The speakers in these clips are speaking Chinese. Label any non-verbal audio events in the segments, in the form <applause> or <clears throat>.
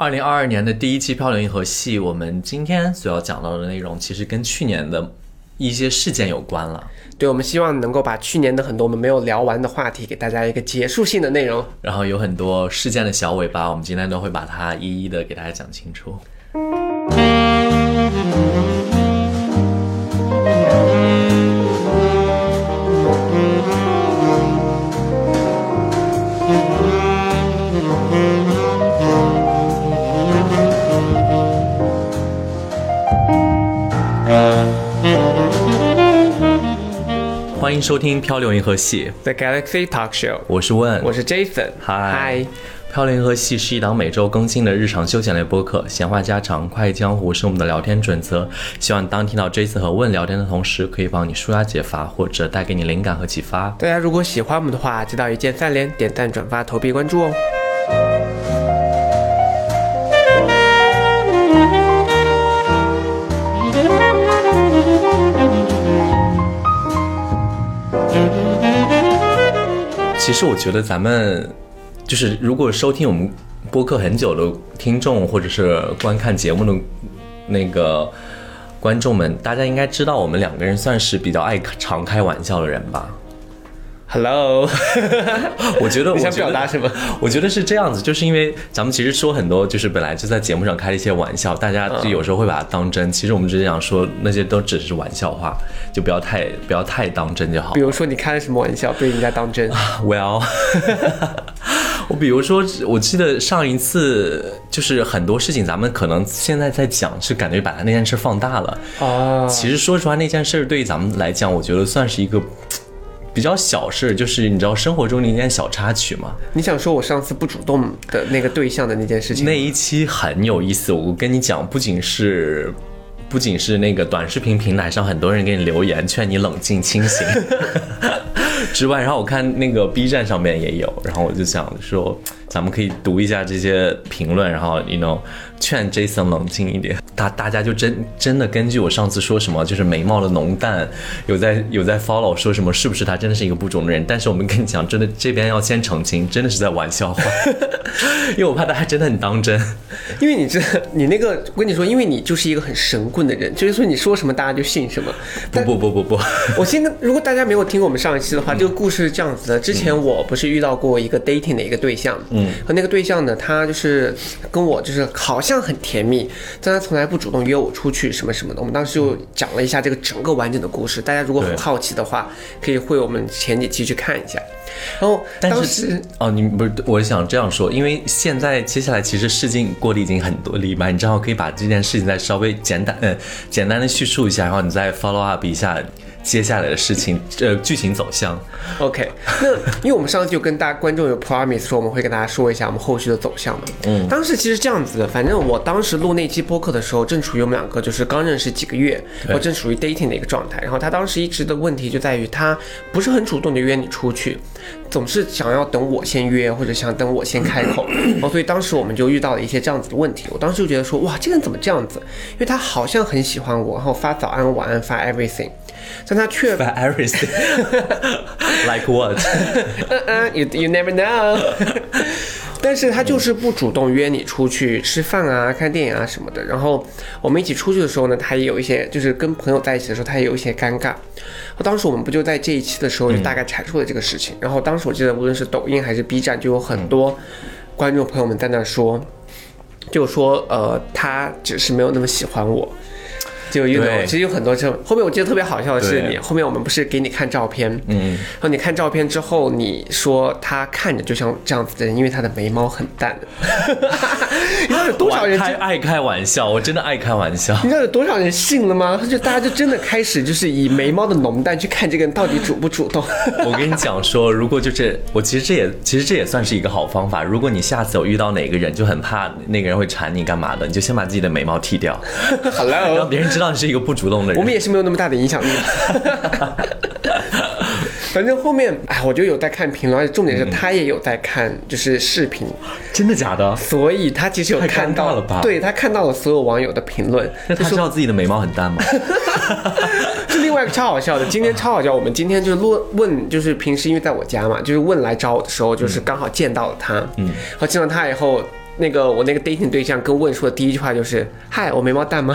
二零二二年的第一期《漂流银河系》，我们今天所要讲到的内容，其实跟去年的一些事件有关了。对，我们希望能够把去年的很多我们没有聊完的话题，给大家一个结束性的内容。然后有很多事件的小尾巴，我们今天都会把它一一的给大家讲清楚。迎收听《漂流银河系》The Galaxy Talk Show，我是问，我是 Jason。嗨嗨，漂流银河系是一档每周更新的日常休闲类播客，闲话家常、快意江湖是我们的聊天准则。希望当听到 Jason 和问聊天的同时，可以帮你舒压解乏，或者带给你灵感和启发。大家如果喜欢我们的话，记得一键三连、点赞、转发、投币、关注哦。其实我觉得咱们就是如果收听我们播客很久的听众，或者是观看节目的那个观众们，大家应该知道我们两个人算是比较爱常开玩笑的人吧。Hello，<laughs> 我觉得我想表达什么？我觉得是这样子，就是因为咱们其实说很多，就是本来就在节目上开了一些玩笑，大家就有时候会把它当真。其实我们只是想说，那些都只是玩笑话，就不要太不要太当真就好比。如说你开了什么玩笑被人家当真？<laughs> Well，<laughs> 我比如说，我记得上一次就是很多事情，咱们可能现在在讲，是感觉把它那件事放大了。哦，其实说实话，那件事对于咱们来讲，我觉得算是一个比较小事，就是你知道生活中的一件小插曲吗。你想说我上次不主动的那个对象的那件事情？那一期很有意思，我跟你讲，不仅是。不仅是那个短视频平台上很多人给你留言劝你冷静清醒 <laughs> 之外，然后我看那个 B 站上面也有，然后我就想说，咱们可以读一下这些评论，然后 you know 劝 Jason 冷静一点。大大家就真真的根据我上次说什么，就是眉毛的浓淡，有在有在 follow 说什么是不是他真的是一个不忠的人？但是我们跟你讲，真的这边要先澄清，真的是在玩笑话，<laughs> 因为我怕大家真的很当真。因为你这你那个，我跟你说，因为你就是一个很神棍的人，就是说你说什么大家就信什么。不不不不不，我现在，如果大家没有听过我们上一期的话，这个故事是这样子的。之前我不是遇到过一个 dating 的一个对象，嗯，和那个对象呢，他就是跟我就是好像很甜蜜，但他从来不主动约我出去什么什么的。我们当时就讲了一下这个整个完整的故事，大家如果很好奇的话，可以会我们前几期去看一下。然后但当是时哦，你不是，我想这样说，因为现在接下来其实事情过了已经很多礼拜，你正好可以把这件事情再稍微简单嗯简单的叙述一下，然后你再 follow up 一下接下来的事情呃剧情走向。OK，那因为我们上次就跟大家观众有 promise 说我们会跟大家说一下我们后续的走向嘛。嗯，当时其实这样子的，反正我当时录那期播客的时候，正处于我们两个就是刚认识几个月，我正处于 dating 的一个状态。然后他当时一直的问题就在于他不是很主动的约你出去，总是想要等我先约，或者想等我先开口。然 <clears throat> 后所以当时我们就遇到了一些这样子的问题。我当时就觉得说，哇，这个人怎么这样子？因为他好像很喜欢我，然后发早安、晚安，发 everything，但他却 <laughs> But everything <laughs> like what？嗯 <laughs> 嗯，you you never know。但是他就是不主动约你出去吃饭啊、看电影啊什么的。然后我们一起出去的时候呢，他也有一些，就是跟朋友在一起的时候，他也有一些尴尬。当时我们不就在这一期的时候就大概阐述了这个事情。然后当时我记得，无论是抖音还是 B 站，就有很多观众朋友们在那说，就说呃，他只是没有那么喜欢我。就有对其实有很多这种。后面我记得特别好笑的是对你，后面我们不是给你看照片，嗯，然后你看照片之后，你说他看着就像这样子的人，因为他的眉毛很淡。<laughs> 你知道有多少人？爱开玩笑，我真的爱开玩笑。你知道有多少人信了吗？他就大家就真的开始就是以眉毛的浓淡去看这个人到底主不主动。<laughs> 我跟你讲说，如果就是我，其实这也其实这也算是一个好方法。如果你下次有遇到哪个人就很怕那个人会缠你干嘛的，你就先把自己的眉毛剃掉，<laughs> 让 Hello，别人知道你是一个不主动的人。我们也是没有那么大的影响力。<laughs> 反正后面，哎，我就有在看评论，而且重点是他也有在看，就是视频，真的假的？所以他其实有看到了吧对他看到了所有网友的评论，那他知道自己的眉毛很淡吗？<laughs> 是另外一个超好笑的，今天超好笑。我们今天就是问问，就是平时因为在我家嘛，就是问来找我的时候，就是刚好见到了他，嗯，然后见到他以后。那个我那个 dating 对象跟问说的第一句话就是：“嗨，我眉毛淡吗？”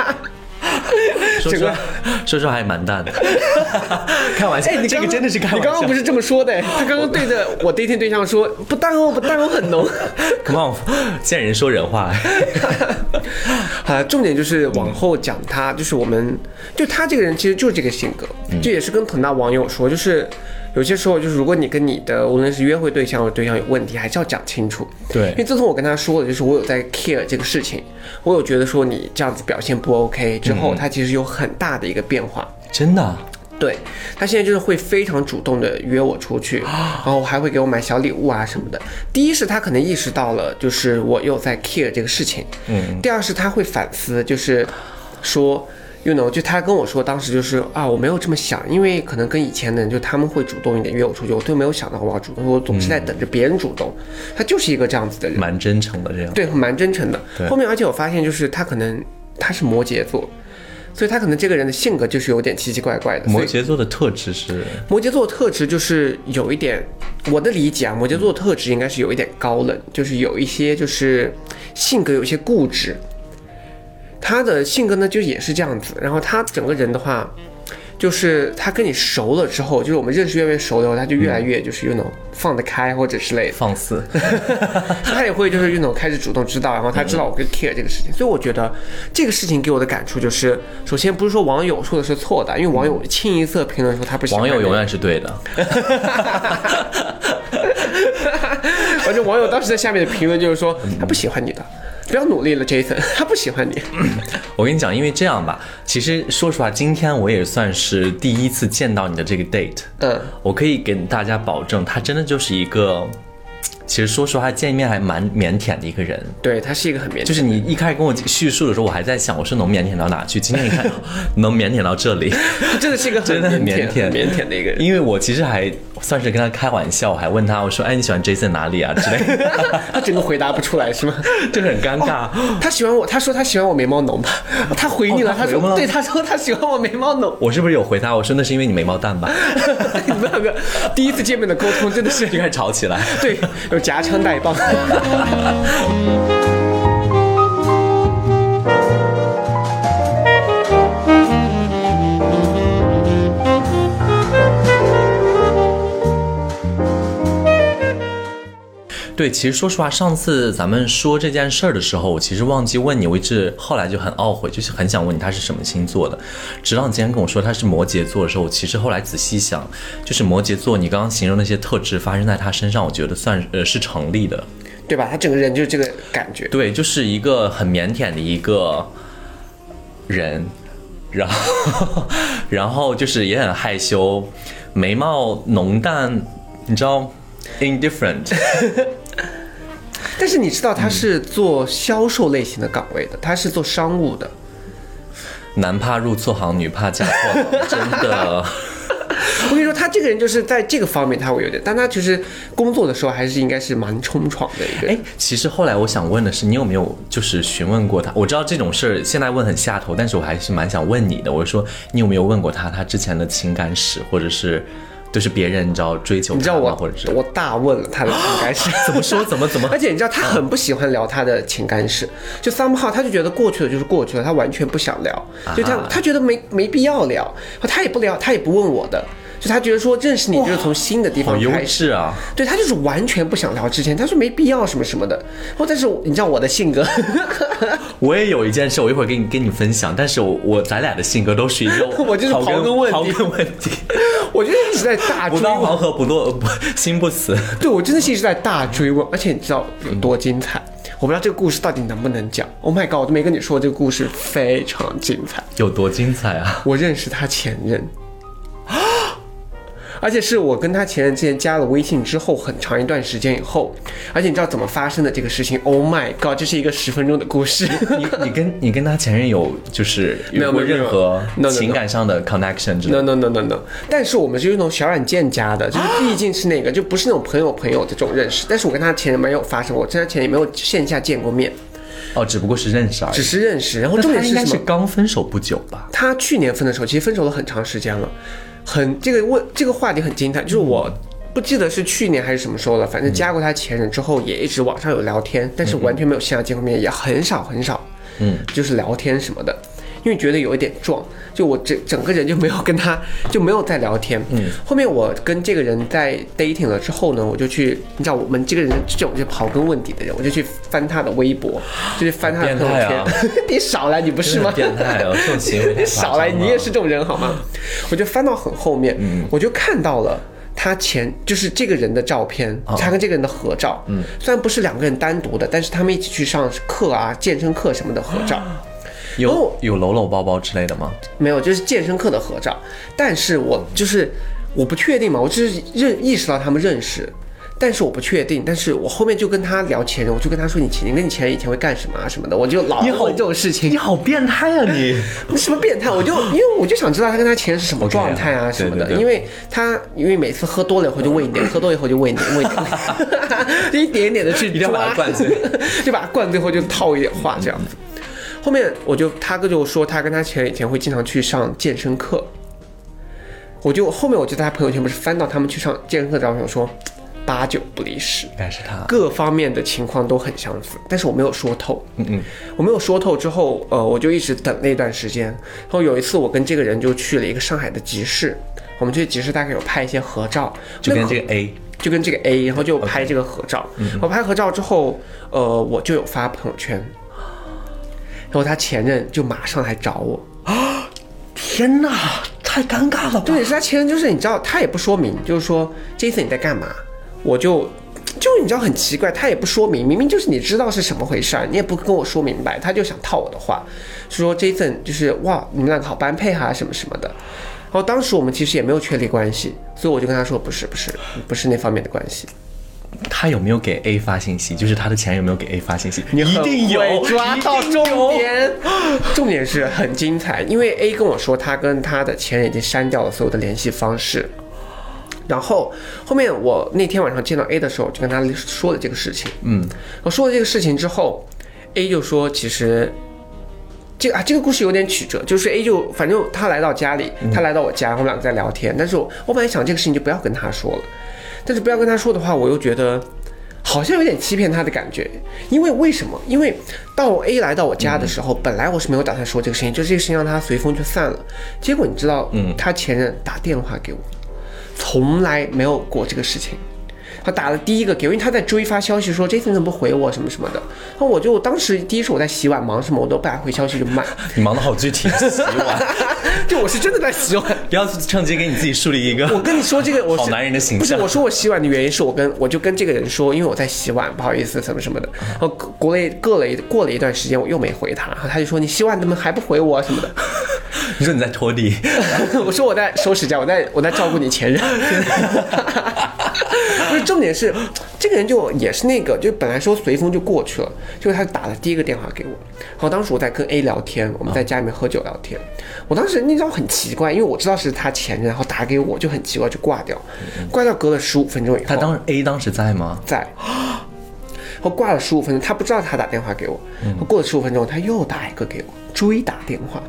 <laughs> 说实话，说实话还蛮淡的。<laughs> 开玩笑，哎，你这个真的是开玩笑。你刚刚不是这么说的，他刚刚对着我 dating 对象说：“不淡哦，不淡哦，很浓。Come on，见人说人话。<laughs> ”啊，重点就是往后讲他，就是我们就他这个人其实就是这个性格，嗯这也是跟很大网友说，就是有些时候就是如果你跟你的无论是约会对象或者对象有问题，还是要讲清楚。对因为自从我跟他说了，就是我有在 care 这个事情，我有觉得说你这样子表现不 OK 之嗯后，他其实有很大的一个变化。真的啊，对他现在就是会非常主动的约我出去，然后还会给我买小礼物啊什么的。第一是他可能意识到了，就是我又在 care 这个事情，嗯。第二是他会反思，就是说，you know，就他跟我说，当时就是啊，我没有这么想，因为可能跟以前的人就他们会主动一点约我出去，我都没有想到我要主动，我总是在等着别人主动。他就是一个这样子的人，蛮真诚的这样。对，蛮真诚的。后面而且我发现，就是他可能他是摩羯座。所以他可能这个人的性格就是有点奇奇怪怪的，摩羯座的特质是，摩羯座的特质就是有一点，我的理解啊，摩羯座的特质应该是有一点高冷，就是有一些就是性格有一些固执。他的性格呢就也是这样子，然后他整个人的话，就是他跟你熟了之后，就是我们认识越来越熟了以后，他就越来越就是那种放得开或者之类的。放肆。<laughs> 他也会就是运动开始主动知道，然后他知道我跟 care 这个事情，所以我觉得这个事情给我的感触就是，首先不是说网友说的是错的，因为网友清一色评论说他不喜欢网友永远是对的。<laughs> 反正网友当时在下面的评论就是说他不喜欢你的，不要努力了，Jason，<laughs> 他不喜欢你。我跟你讲，因为这样吧，其实说实话，今天我也算是第一次见到你的这个 date，嗯，我可以给大家保证，他真的就是一个，其实说实话，见面还蛮腼腆的一个人。对他是一个很腼腆，就是你一开始跟我叙述的时候，我还在想，我说能腼腆到哪去？今天一看，<laughs> 能腼腆到这里，他 <laughs> 真的是一个很真的很腼腼腆腼腆的一个人。因为我其实还算是跟他开玩笑，我还问他，我说，哎，你喜欢 Jason 哪里啊之类的，<laughs> 他整个回答不出来是吗？<laughs> 就很尴尬。他喜欢我，他说他喜欢我眉毛浓吧？他回你了，哦他了他说对，他说他喜欢我眉毛浓。我是不是有回他？我说那是因为你眉毛淡吧？你们两个第一次见面的沟通真的是 <laughs> 就开始吵起来。对，有夹枪带棒。对，其实说实话，上次咱们说这件事儿的时候，我其实忘记问你，我一直后来就很懊悔，就是很想问你他是什么星座的。直到你今天跟我说他是摩羯座的时候，我其实后来仔细想，就是摩羯座，你刚刚形容那些特质发生在他身上，我觉得算呃是成立的。对吧？他整个人就是这个感觉。对，就是一个很腼腆的一个人，然后 <laughs> 然后就是也很害羞，眉毛浓淡，你知道，indifferent。<laughs> 但是你知道他是做销售类型的岗位的，他是做商务的。男怕入错行，女怕嫁错郎，真的。<laughs> 我跟你说，他这个人就是在这个方面他会有点，但他其实工作的时候还是应该是蛮冲闯的一个人。哎，其实后来我想问的是，你有没有就是询问过他？我知道这种事儿现在问很下头，但是我还是蛮想问你的。我说你有没有问过他他之前的情感史，或者是就是别人你知道追求？你知道我或者是我大问了他的情感史，<laughs> 怎么说？怎么怎么？<laughs> 而且你知道他很不喜欢聊他的情感史，就 somehow 他就觉得过去了就是过去了，他完全不想聊，就他啊他觉得没没必要聊，他也不聊，他也不问我的，就他觉得说认识你就是从新的地好优方开始。啊！对他就是完全不想聊之前，他说没必要什么什么的。哦，但是你知道我的性格，<laughs> 我也有一件事，我一会儿跟你跟你分享。但是我我咱俩的性格都是一个 <laughs> 我就是刨刨根问底刨根问底，<laughs> 我觉得一直在大追问，不到黄河不落不心不死。对我真的是一直在大追问，而且你知道有多精彩？我不知道这个故事到底能不能讲。Oh my god，我都没跟你说这个故事非常精彩。有多精彩啊！我认识他前任，而且是我跟他前任之前加了微信之后很长一段时间以后，而且你知道怎么发生的这个事情？Oh my god，这是一个十分钟的故事。<laughs> 你你跟你跟他前任有就是没有过任何情感上的 connection 之类 No 的？no no no no，但是我们是用那种小软件加的，就是毕竟是那个，就不是那种朋友朋友的这种认识。但是我跟他前任没有发生过，我跟他前任也没有线下见过面，哦，只不过是认识而已只。是认识。然后重那他应该是点是什么？刚分手不久吧？他去年分的时候，其实分手了很长时间了，很这个问这个话题很精彩，就是我不记得是去年还是什么时候了，反正加过他前任之后，也一直网上有聊天，但是完全没有线下见过面，也很少很少，嗯，就是聊天什么的，因为觉得有一点壮，就我整整个人就没有跟他就没有再聊天。嗯，后面我跟这个人在 dating 了之后呢，我就去，你知道我们这个人这种就刨根问底的人，我就去翻他的微博，<gasps> 就去翻他的朋友圈。啊 <laughs> 你少来，你不是吗？变态哦，这种行为 <laughs> 你少来，你也是这种人好吗？我就翻到很后面，嗯我就看到了。他前就是这个人的照片，哦他跟这个人的合照，嗯，虽然不是两个人单独的，但是他们一起去上课啊、健身课什么的合照，<gasps> 有哦有搂搂抱抱之类的吗？没有，就是健身课的合照。但是我就是我不确定嘛，我就是认意识到他们认识，但是我不确定。但是我后面就跟他聊前任，我就跟他说你前你跟你前任以前会干什么啊什么的，我就老问这种事情你。好变态啊你！你 <laughs> 什么变态？我就因为我就想知道他跟他前任是什么状态啊什么的，因为他因为每次喝多了以后就喂你点，<laughs> 喝多以后就喂你喂你，<laughs> 就一点一点的去一定要把它抓灌醉，就把他灌醉后就套一点话这样子。后面我就他哥就说他跟他前以前会经常去上健身课，我就后面我就在他朋友圈不是翻到他们去上健身课的照片，我说八九不离十，应该是他。各方面的情况都很相似，但是我没有说透。嗯嗯，我没有说透之后，呃，我就一直等那段时间。然后有一次，我跟这个人就去了一个上海的集市，我们去集市大概有拍一些合照，就跟这个 A，就跟这个 A，然后就拍这个合照。我拍合照之后，呃，我就有发朋友圈，然后他前任就马上来找我啊。天哪，太尴尬了吧？重点是他前任就是你知道，他也不说明，就是说 Jason 你在干嘛，我就。就你知道很奇怪，他也不说明，明明就是你知道是什么回事儿，你也不跟我说明白，他就想套我的话，说 Jason 就是哇，你们两个好般配哈、什么什么的。然后当时我们其实也没有确立关系，所以我就跟他说不是不是不是那方面的关系。他有没有给 A 发信息？就是他的前任有没有给 A 发信息？你一定有，抓到重。点。重点是很精彩，因为 A 跟我说他跟他的前任已经删掉了所有的联系方式。然后后面我那天晚上见到 A 的时候，就跟他说了这个事情。嗯，我说了这个事情之后，A 就说其实。这个啊，这个故事有点曲折，就是 A 就反正他来到家里，他来到我家，我们两个在聊天。但是我我本来想这个事情就不要跟他说了，但是不要跟他说的话，我又觉得好像有点欺骗他的感觉。因为为什么？因为到 A 来到我家的时候，本来我是没有打算说这个事情，就这个事情让他随风就散了。结果你知道，嗯他前任打电话给我，从来没有过这个事情。他打了第一个给，因为他在追发消息说 Jason 怎么不回我什么什么的，然后我就当时第一是我在洗碗忙什么，我都不敢回消息就慢，你忙的好具体，洗碗，<laughs> 就我是真的在洗碗。不要趁机给你自己树立一个我跟你说这个，我是好男人的形不是。我说我洗碗的原因是我跟我就跟这个人说，因为我在洗碗，不好意思什么什么的。然后过了过了一过了一段时间，我又没回他，然后他就说你洗碗怎么还不回我什么的。<laughs> 你说你在拖地，<laughs> 我说我在收拾家，我在我在照顾你前任。<laughs> 不是重点是，这个人就也是那个，就本来说随风就过去了，就是他打了第一个电话给我。然后当时我在跟 A 聊天，我们在家里面喝酒聊天。我当时那招很奇怪，因为我知道是他前任，然后打给我就很奇怪，就挂掉。挂掉隔了十五分钟以后，他当时 A 当时在吗？在。然后挂了十五分钟，他不知道他打电话给我。过了十五分钟，他又打一个给我，追打电话。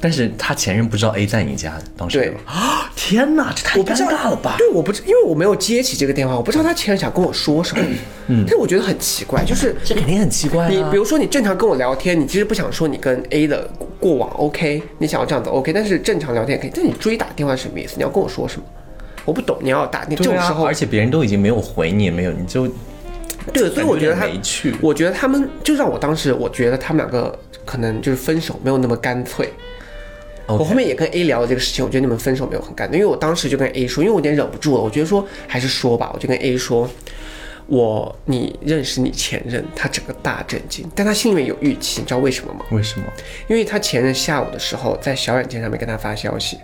但是他前任不知道 A 在你家当时对吗啊！天哪，这太尴尬了吧？对，我不知，因为我没有接起这个电话，我不知道他前任想跟我说什么。嗯，但是我觉得很奇怪，就是这肯定很奇怪啊。你比如说你正常跟我聊天，你其实不想说你跟 A 的过往 OK，你想要这样子 OK，但是正常聊天可以。但你追打电话是什么意思？你要跟我说什么？我不懂，你要打你啊种时候，而且别人都已经没有回你，也没有，你就对，所以我觉得他我觉得他们就让我当时我觉得他们两个可能就是分手没有那么干脆。我后面也跟 A 聊了这个事情，我觉得你们分手没有很干脆，因为我当时就跟 A 说，因为我有点忍不住了，我觉得说还是说吧，我就跟 A 说，我你认识你前任，他整个大震惊，但他心里面有预期，你知道为什么吗？为什么？因为他前任下午的时候在小软件上面跟他发消息，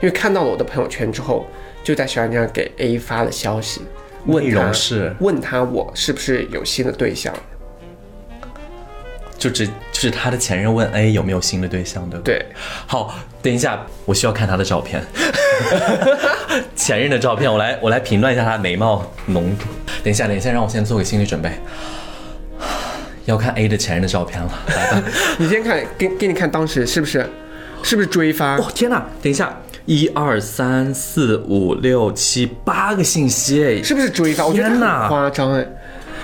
因为看到了我的朋友圈之后，就在小软件上给 A 发了消息，问内他容是问他我是不是有新的对象，就只就是他的前任问 A 有没有新的对象，对不对？对，好，等一下，我需要看他的照片，<laughs> 前任的照片，我来我来评断一下他的眉毛浓度。等一下，等一下，让我先做个心理准备，要看 A 的前任的照片了，来吧。<laughs> 你先看给给你看当时是不是是不是追发？哦天哪！等一下，一二三四五六七八个信息哎，是不是追发？我觉得他天哪很夸张哎。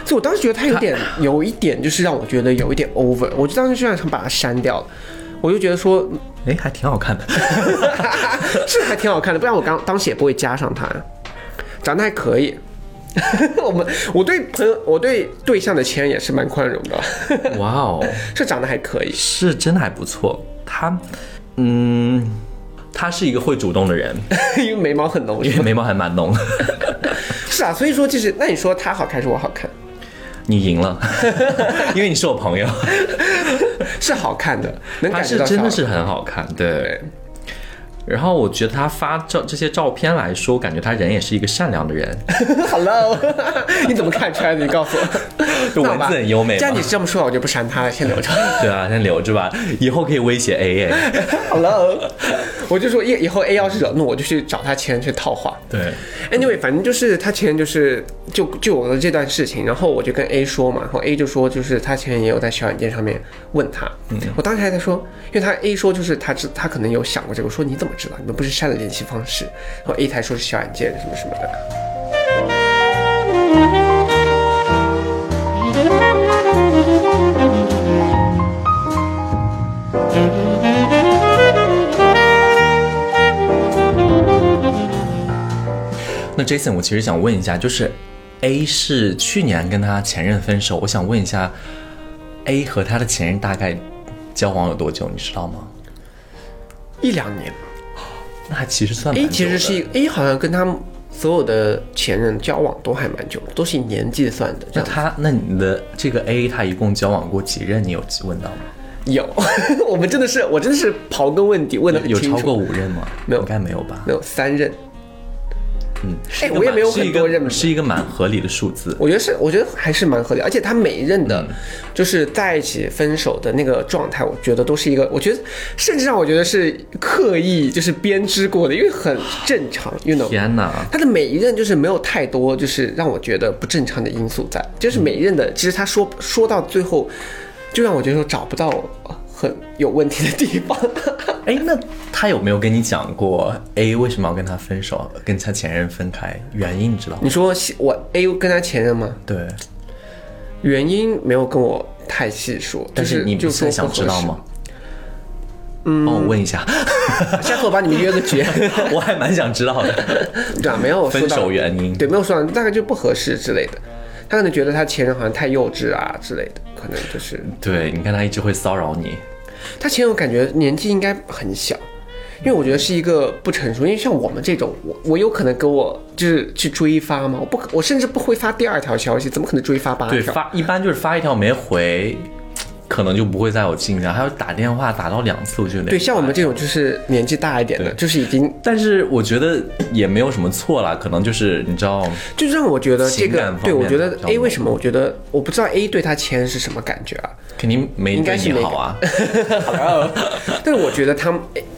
所以我当时觉得他有点有一点，就是让我觉得有一点 over。我就当时就想把他删掉了。我就觉得说，哎，还挺好看的。<laughs> 是还挺好看的，不然我刚当时也不会加上他。长得还可以。<laughs> 我们我对朋友，我对对象的前任也是蛮宽容的，哇哦，<laughs> 是长得还可以。是真的还不错。他，嗯，他是一个会主动的人，因为眉毛很浓，因为眉毛还蛮浓。是啊，所以说就是，那你说他好看还是我好看？你赢了，<laughs> 因为你是我朋友。<laughs> 是好看的，能他感觉到是真的是很好看，对。对。然后我觉得他发照这些照片来说，我感觉他人也是一个善良的人，<laughs> Hello，<laughs> 你怎么看出来的？你告诉我。<laughs> 就文字很优美既然你。这么说，我就不删他了，先留着。对啊，先留着吧，以后可以威胁 A 哎。Hello，我就说以以后 A 要是惹怒我，就去找他前任去套话。对，Anyway，反正就是他前任就是就就有了这段事情，然后我就跟 A 说嘛，然后 A 就说就是他前任也有在小软件上面问他，嗯，我当时还在说，因为他 A 说就是他知他可能有想过这个，我说你怎么知道？你们不是删了联系方式？然后 A 才说是小软件什么什么的。那 Jason，我其实想问一下，就是 A 是去年跟他前任分手，我想问一下，A 和他的前任大概交往有多久，你知道吗？一两年那还其实算，A 其实是一个 A 好像跟他所有的前任交往都还蛮久，都是以年纪算的。那他，那你的这个 A 他一共交往过几任？你有问到吗？有，<laughs> 我们真的是我真的是刨根问底，问的很清楚。有超过五任吗？没有应该没有吧？没有三任，嗯，哎我也没有很多任是一个蛮合理的数字。我觉得是，我觉得还是蛮合理，而且他每一任的，就是在一起分手的那个状态，我觉得都是一个，我觉得甚至让我觉得是刻意就是编织过的，因为很正常，you know。天哪！他的每一任就是没有太多就是让我觉得不正常的因素在，就是每一任的，其实他说说到最后，就让我觉得说找不到很有问题的地方。<laughs> 哎，那他有没有跟你讲过 A 为什么要跟他分手，跟他前任分开？原因你知道吗？你说我 A 跟他前任吗？对，原因没有跟我太细说，但是你不就是说想知道吗？嗯，帮我问一下，<laughs> 下次我把你们约个局。<laughs> 我还蛮想知道的。对啊，没有分手原因对，没有说到，大概就不合适之类的。他可能觉得他前任好像太幼稚啊之类的，可能就是对，你看他一直会骚扰你，他前任我感觉年纪应该很小，因为我觉得是一个不成熟。因为像我们这种，我我有可能给我就是去追发吗？我不可，我甚至不会发第二条消息，怎么可能追发八对，发一般就是发一条没回，可能就不会再有进展，还有打电话打到两次，我觉得对，像我们这种就是年纪大一点的，就是已经但是我觉得也没有什么错啦，可能就是你知道，就让我觉得这个对我觉得 A 为什么？我觉得我不知道 A 对他前任是什么感觉啊。肯定没对应该好啊。但是 <laughs> <laughs> 我觉得他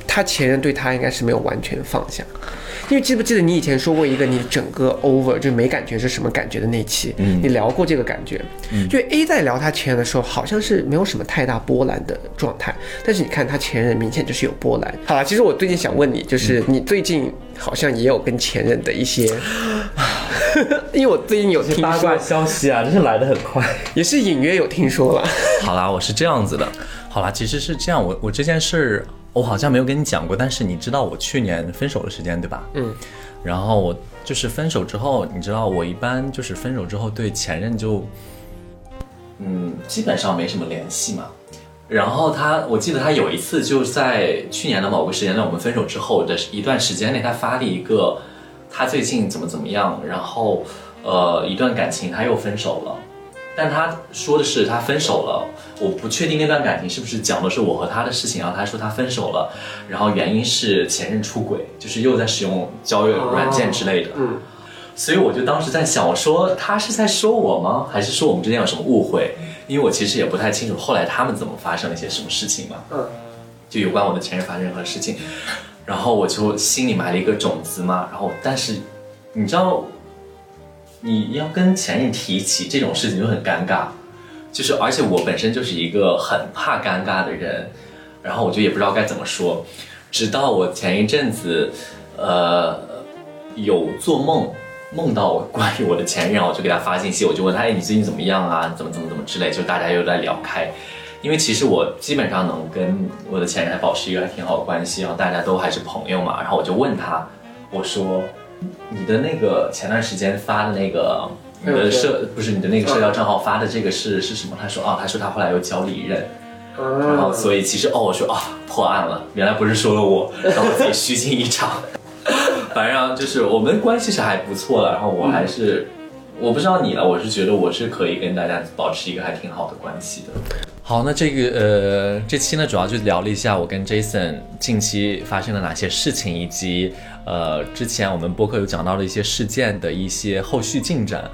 他前任对他应该是没有完全放下，因为记不记得你以前说过一个你整个 over 就没感觉是什么感觉的那期，你聊过这个感觉，就 A 在聊他前任的时候好像是没有什么太大波澜的状态，但是你看他前任明显就是有波澜。好了，其实我最近想问你，就是你最近好像也有跟前任的一些，<laughs> 因为我最近有听说，消息啊，真是来的很快。也是隐约有听说了。好啦，我是这样子的。好啦，其实是这样，我我这件事我好像没有跟你讲过，但是你知道我去年分手的时间对吧？嗯。然后我就是分手之后，你知道我一般就是分手之后对前任就，嗯，基本上没什么联系嘛。然后他，我记得他有一次就在去年的某个时间段，我们分手之后的一段时间内，他发了一个他最近怎么怎么样，然后呃一段感情他又分手了，但他说的是他分手了，我不确定那段感情是不是讲的是我和他的事情，然后他说他分手了，然后原因是前任出轨，就是又在使用交友软件之类的。嗯，所以我就当时在想，我说他是在说我吗？还是说我们之间有什么误会？因为我其实也不太清楚后来他们怎么发生了一些什么事情嘛。嗯，就有关我的前任发生任何事情，然后我就心里埋了一个种子嘛。然后，但是你知道，你要跟前任提起这种事情就很尴尬，就是而且我本身就是一个很怕尴尬的人，然后我就也不知道该怎么说。直到我前一阵子，呃，有做梦梦到关于我的前任，我就给他发信息，我就问他，哎，你最近怎么样啊？怎么怎么怎么之类，就大家又在聊开。因为其实我基本上能跟我的前任还保持一个还挺好的关系，然后大家都还是朋友嘛。然后我就问他，我说，你的那个前段时间发的那个。你的社不是你的那个社交账号发的这个是是什么？他说啊，他说他后来又交了一任，然后所以其实哦，我说啊破案了，原来不是说了我，然后自己虚惊一场。反正就是我们关系是还不错的，然后我还是我不知道你了，我是觉得我是可以跟大家保持一个还挺好的关系的。好，那这个呃这期呢主要就聊了一下我跟 Jason 近期发生了哪些事情，以及呃之前我们播客有讲到的一些事件的一些后续进展。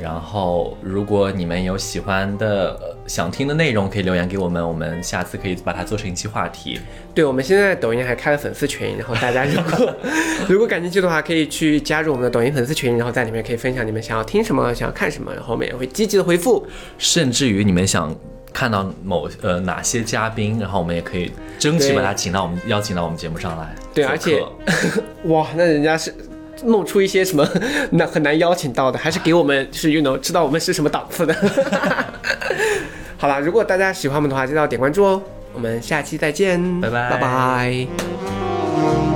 然后，如果你们有喜欢的、想听的内容，可以留言给我们，我们下次可以把它做成一期话题。对，我们现在抖音还开了粉丝群，然后大家如果 <laughs> 如果感兴趣的话，可以去加入我们的抖音粉丝群，然后在里面可以分享你们想要听什么、想要看什么，然后我们也会积极的回复。甚至于你们想看到某呃哪些嘉宾，然后我们也可以争取把他请到我们邀请到我们节目上来。对，而且 <laughs> 哇，那人家是。弄出一些什么 <laughs> 那很难邀请到的，还是给我们就是 you know 知道我们是什么档次的。<laughs> 好了，如果大家喜欢我们的话，记得点关注哦。我们下期再见，拜拜拜拜。